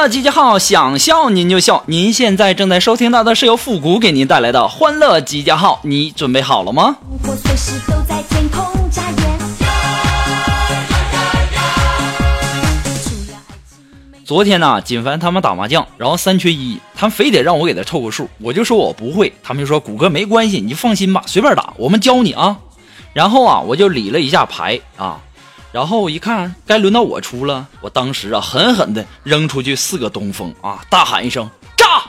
乐集结号，想笑您就笑。您现在正在收听到的是由复古给您带来的欢乐集结号，你准备好了吗？昨天呢，锦凡他们打麻将，然后三缺一，他们非得让我给他凑个数，我就说我不会，他们就说谷歌没关系，你就放心吧，随便打，我们教你啊。然后啊，我就理了一下牌啊，然后一看该轮到我出了，我当时啊狠狠的扔出去四个东风啊，大喊一声炸！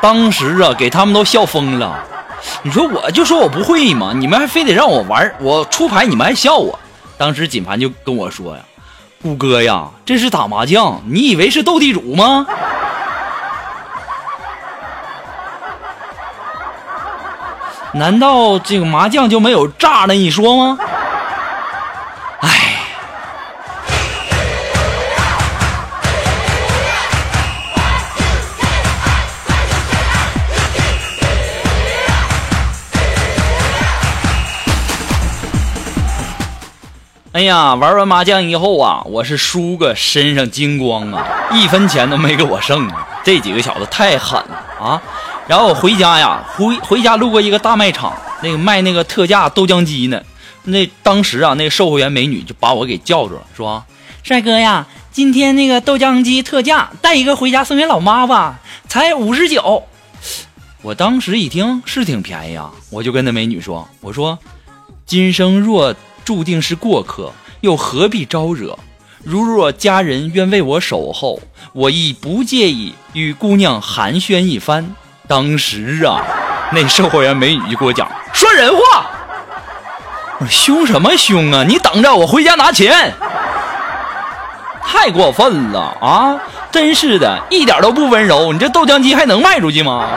当时啊给他们都笑疯了。你说我就说我不会嘛，你们还非得让我玩，我出牌你们还笑我。当时锦盘就跟我说呀。谷歌呀，这是打麻将，你以为是斗地主吗？难道这个麻将就没有炸那一说吗？哎呀，玩完麻将以后啊，我是输个身上精光啊，一分钱都没给我剩啊！这几个小子太狠了啊！然后我回家呀，回回家路过一个大卖场，那个卖那个特价豆浆机呢。那当时啊，那个售货员美女就把我给叫住了，说：“帅哥呀，今天那个豆浆机特价，带一个回家送给老妈吧，才五十九。”我当时一听是挺便宜啊，我就跟那美女说：“我说，今生若……”注定是过客，又何必招惹？如若家人愿为我守候，我亦不介意与姑娘寒暄一番。当时啊，那售货员美女就给我讲说人话。我凶什么凶啊？你等着，我回家拿钱。太过分了啊！真是的，一点都不温柔。你这豆浆机还能卖出去吗？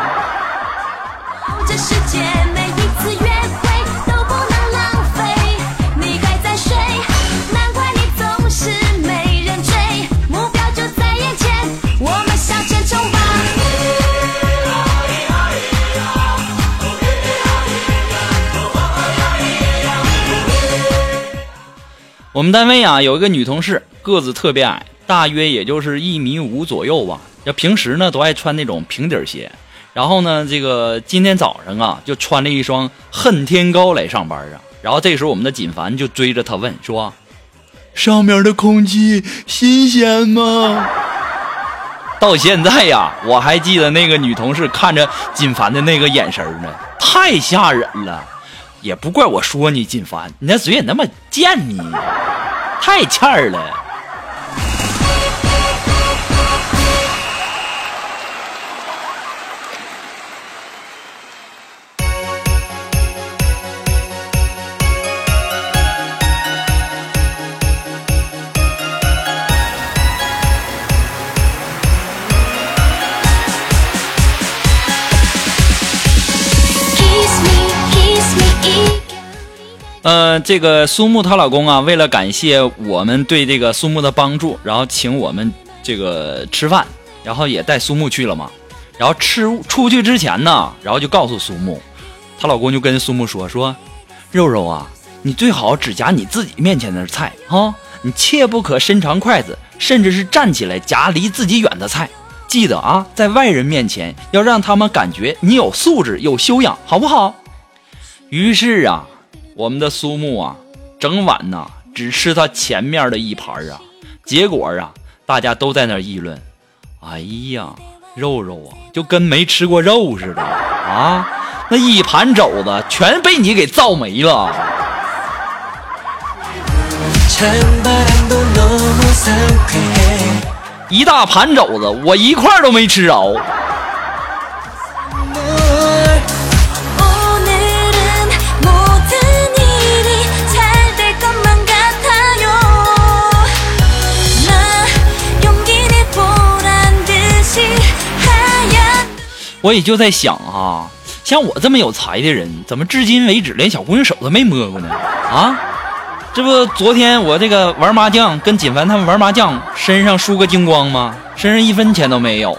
我们单位啊有一个女同事，个子特别矮，大约也就是一米五左右吧。要平时呢都爱穿那种平底鞋，然后呢这个今天早上啊就穿了一双恨天高来上班啊。然后这时候我们的锦凡就追着她问说：“上面的空气新鲜吗？”到现在呀，我还记得那个女同事看着锦凡的那个眼神呢，太吓人了。也不怪我说你，锦凡，你那嘴也那么贱呢，太欠儿了。呃，这个苏木她老公啊，为了感谢我们对这个苏木的帮助，然后请我们这个吃饭，然后也带苏木去了嘛。然后吃出去之前呢，然后就告诉苏木，她老公就跟苏木说说，肉肉啊，你最好只夹你自己面前的菜啊，你切不可伸长筷子，甚至是站起来夹离自己远的菜。记得啊，在外人面前要让他们感觉你有素质、有修养，好不好？于是啊，我们的苏木啊，整晚呐，只吃他前面的一盘啊，结果啊，大家都在那议论，哎呀，肉肉啊，就跟没吃过肉似的啊，那一盘肘子全被你给造没了。一大盘肘子，我一块都没吃着。我也就在想啊，像我这么有才的人，怎么至今为止连小姑娘手都没摸过呢？啊，这不昨天我这个玩麻将，跟锦凡他们玩麻将，身上输个精光吗？身上一分钱都没有，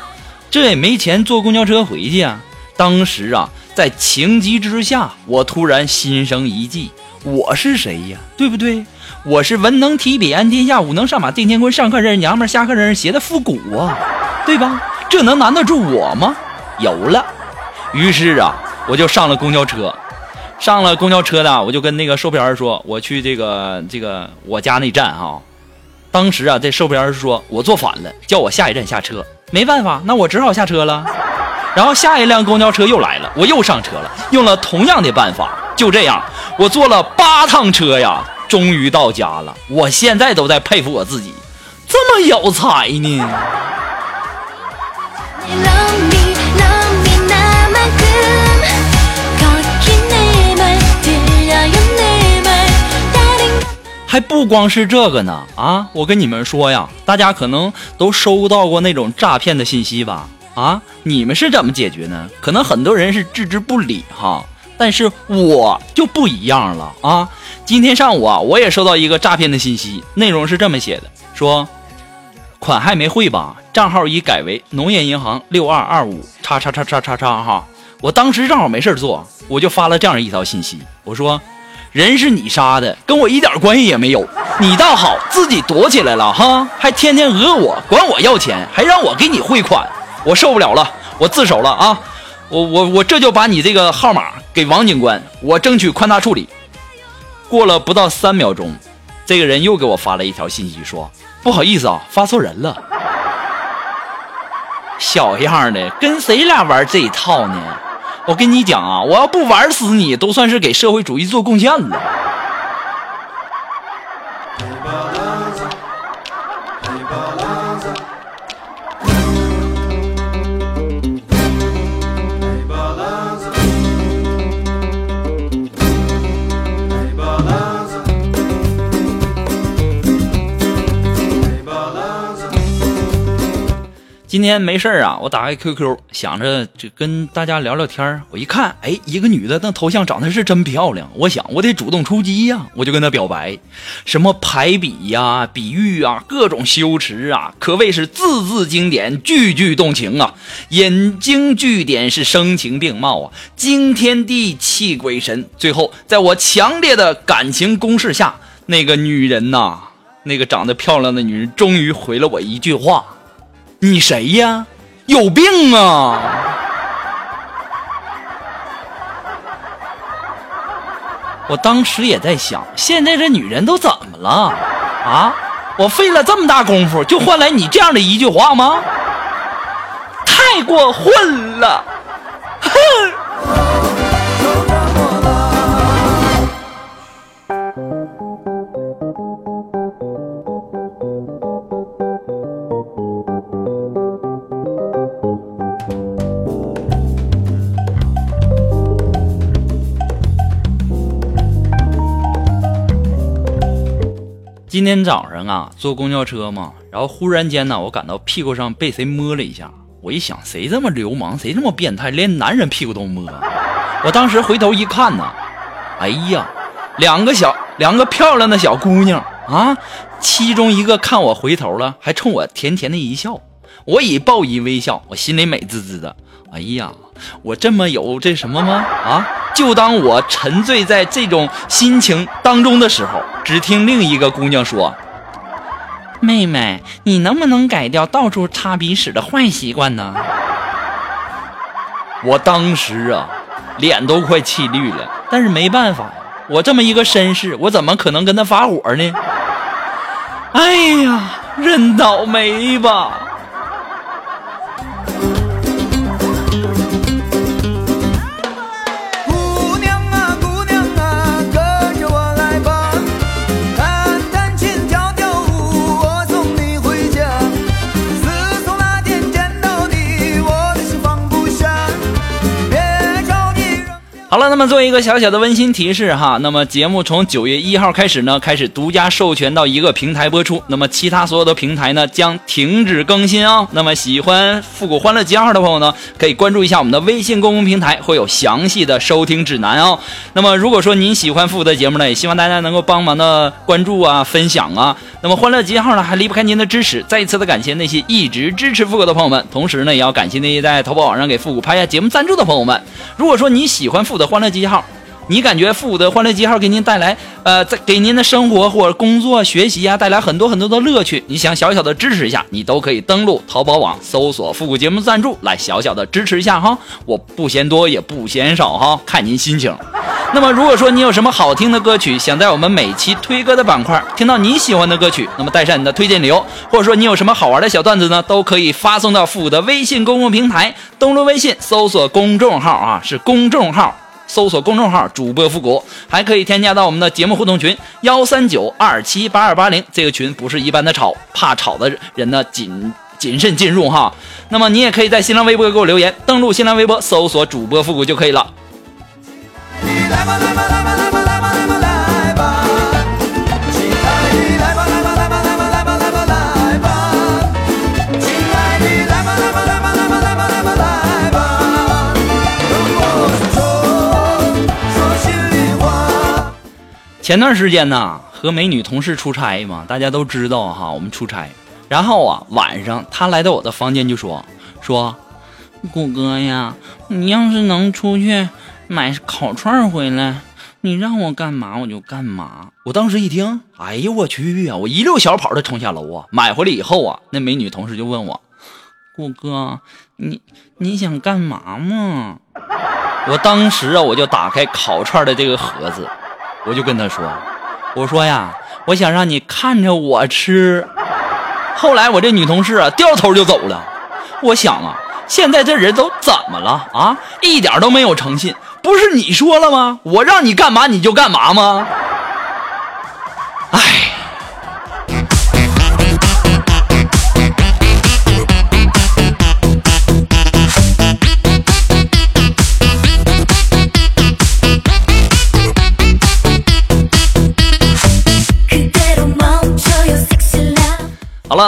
这也没钱坐公交车回去啊。当时啊，在情急之下，我突然心生一计，我是谁呀？对不对？我是文能提笔安天下，武能上马定乾坤，上课人娘们，下课人鞋的复古啊，对吧？这能难得住我吗？有了，于是啊，我就上了公交车。上了公交车呢，我就跟那个售票员说，我去这个这个我家那站哈、当时啊，这售票员说我坐反了，叫我下一站下车。没办法，那我只好下车了。然后下一辆公交车又来了，我又上车了，用了同样的办法。就这样，我坐了八趟车呀，终于到家了。我现在都在佩服我自己，这么有才呢。不光是这个呢啊！我跟你们说呀，大家可能都收到过那种诈骗的信息吧？啊，你们是怎么解决呢？可能很多人是置之不理哈，但是我就不一样了啊！今天上午啊，我也收到一个诈骗的信息，内容是这么写的：说款还没汇吧，账号已改为农业银行六二二五叉叉叉叉叉叉哈。我当时正好没事做，我就发了这样一条信息，我说。人是你杀的，跟我一点关系也没有。你倒好，自己躲起来了哈，还天天讹我，管我要钱，还让我给你汇款，我受不了了，我自首了啊！我我我这就把你这个号码给王警官，我争取宽大处理。过了不到三秒钟，这个人又给我发了一条信息说：“不好意思啊，发错人了。”小样的，跟谁俩玩这一套呢？我跟你讲啊，我要不玩死你，都算是给社会主义做贡献了。今天没事儿啊，我打开 QQ，想着就跟大家聊聊天儿我一看，哎，一个女的，那头像长得是真漂亮。我想，我得主动出击呀、我就跟她表白，什么排比呀、比喻啊，各种修辞啊，可谓是字字经典，句句动情啊。引经据典是声情并茂啊，惊天地泣鬼神。最后，在我强烈的感情攻势下，那个女人呐、那个长得漂亮的女人，终于回了我一句话。你谁呀？有病啊！我当时也在想，现在这女人都怎么了啊？我费了这么大功夫，就换来你这样的一句话吗？太过混了！哼！今天早上啊，坐公交车嘛，然后忽然间呢，我感到屁股上被谁摸了一下。我一想，谁这么流氓，谁这么变态，连男人屁股都摸？我当时回头一看呢，哎呀，两个小两个漂亮的小姑娘啊，其中一个看我回头了，还冲我甜甜的一笑。我以报以微笑，我心里美滋滋的。哎呀，我这么有这什么吗？啊！就当我沉醉在这种心情当中的时候，只听另一个姑娘说：“妹妹，你能不能改掉到处擦鼻屎的坏习惯呢？”我当时啊，脸都快气绿了，但是没办法，我这么一个绅士，我怎么可能跟他发火呢？哎呀，认倒霉吧！么做一个小小的温馨提示哈，那么节目从九月一号开始呢，开始独家授权到一个平台播出，那么其他所有的平台呢将停止更新哦。那么喜欢复古欢乐集号的朋友呢，可以关注一下我们的微信公共平台，会有详细的收听指南哦。那么如果说您喜欢复古的节目呢，也希望大家能够帮忙的关注啊、分享啊。那么欢乐集号呢还离不开您的支持，再一次的感谢那些一直支持复古的朋友们，同时呢也要感谢那些在淘宝网上给复古拍下节目赞助的朋友们。如果说你喜欢复古的欢乐机号，你感觉复古的欢乐机号给您带来，呃，在给您的生活或者工作、学习啊带来很多很多的乐趣，你想小小的支持一下，你都可以登录淘宝网搜索“复古节目赞助”来小小的支持一下哈，我不嫌多也不嫌少哈，看您心情。那么如果说你有什么好听的歌曲，想在我们每期推歌的板块听到你喜欢的歌曲，那么带上你的推荐理由，或者说你有什么好玩的小段子呢，都可以发送到复古的微信公共平台，登录微信搜索公众号啊，是公众号。搜索公众号“主播复古”，还可以添加到我们的节目互动群幺三九二七八二八零。这个群不是一般的吵，怕吵的人呢谨谨慎进入哈。那么你也可以在新浪微博给我留言，登录新浪微博搜索“主播复古”就可以了。前段时间呢，和美女同事出差嘛，大家都知道哈，我们出差。然后啊，晚上她来到我的房间就说说，谷哥呀，你要是能出去买烤串回来，你让我干嘛我就干嘛。我当时一听，哎呦我去呀，我一溜小跑的冲下楼啊，买回来以后啊，那美女同事就问我，谷哥，你你想干嘛嘛？我当时啊，我就打开烤串的这个盒子，我就跟他说，我说呀，我想让你看着我吃。后来我这女同事啊，掉头就走了。我想啊，现在这人都怎么了啊？一点都没有诚信。不是你说了吗？我让你干嘛你就干嘛吗？哎。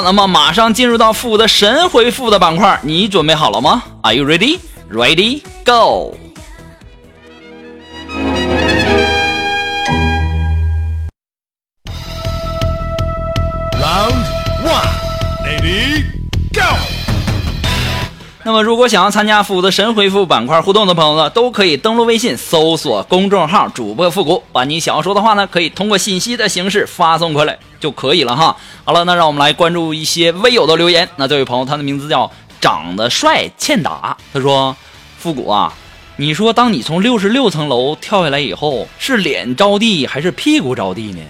那么马上进入到复古的神回复的板块，你准备好了吗？Are you ready? Ready? Go! 那么，如果想要参加复古的神回复板块互动的朋友呢，都可以登录微信搜索公众号“主播复古”，把你想要说的话呢，可以通过信息的形式发送过来就可以了哈。好了，那让我们来关注一些微友的留言。那这位朋友，他的名字叫长得帅欠打，他说：“复古啊，你说当你从六十六层楼跳下来以后，是脸着地还是屁股着地呢？”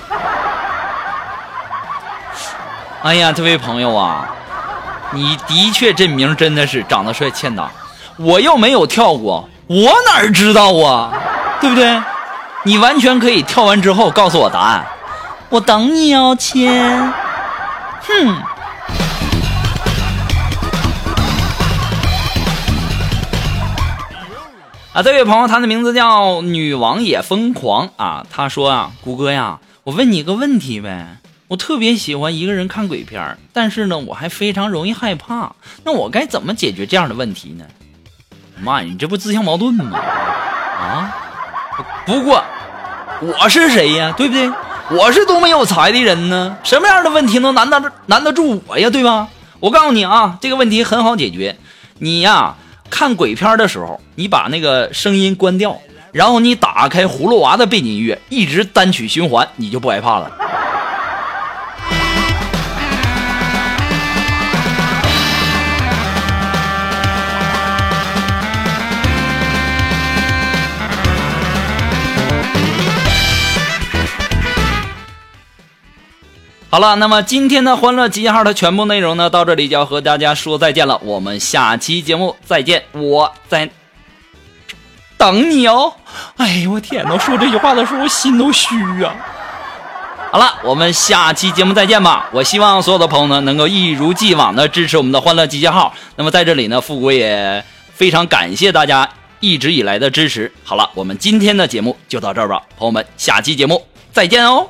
哎呀，这位朋友啊，你的确这名真的是长得帅欠打，我又没有跳过，我哪知道啊，对不对？你完全可以跳完之后告诉我答案，我等你哦，亲。哼。啊，这位朋友，他的名字叫女王也疯狂啊。他说啊，谷歌呀，我问你个问题呗。我特别喜欢一个人看鬼片儿，但是呢，我还非常容易害怕。那我该怎么解决这样的问题呢？妈呀，你这不自相矛盾吗？啊！不过我是谁呀？对不对？我是多么有才的人呢？什么样的问题能难得难得住我呀？对吧？我告诉你啊，这个问题很好解决。你呀，看鬼片的时候，你把那个声音关掉，然后你打开葫芦娃的背景音乐，一直单曲循环，你就不害怕了。好了，那么今天的欢乐集结号的全部内容呢，到这里就要和大家说再见了。我们下期节目再见，我在等你哦。哎呦我天呐，说这句话的时候我心都虚啊。好了，我们下期节目再见吧。我希望所有的朋友呢，能够一如既往的支持我们的欢乐集结号。那么在这里呢，富贵也非常感谢大家一直以来的支持。好了，我们今天的节目就到这儿吧，朋友们，下期节目再见哦。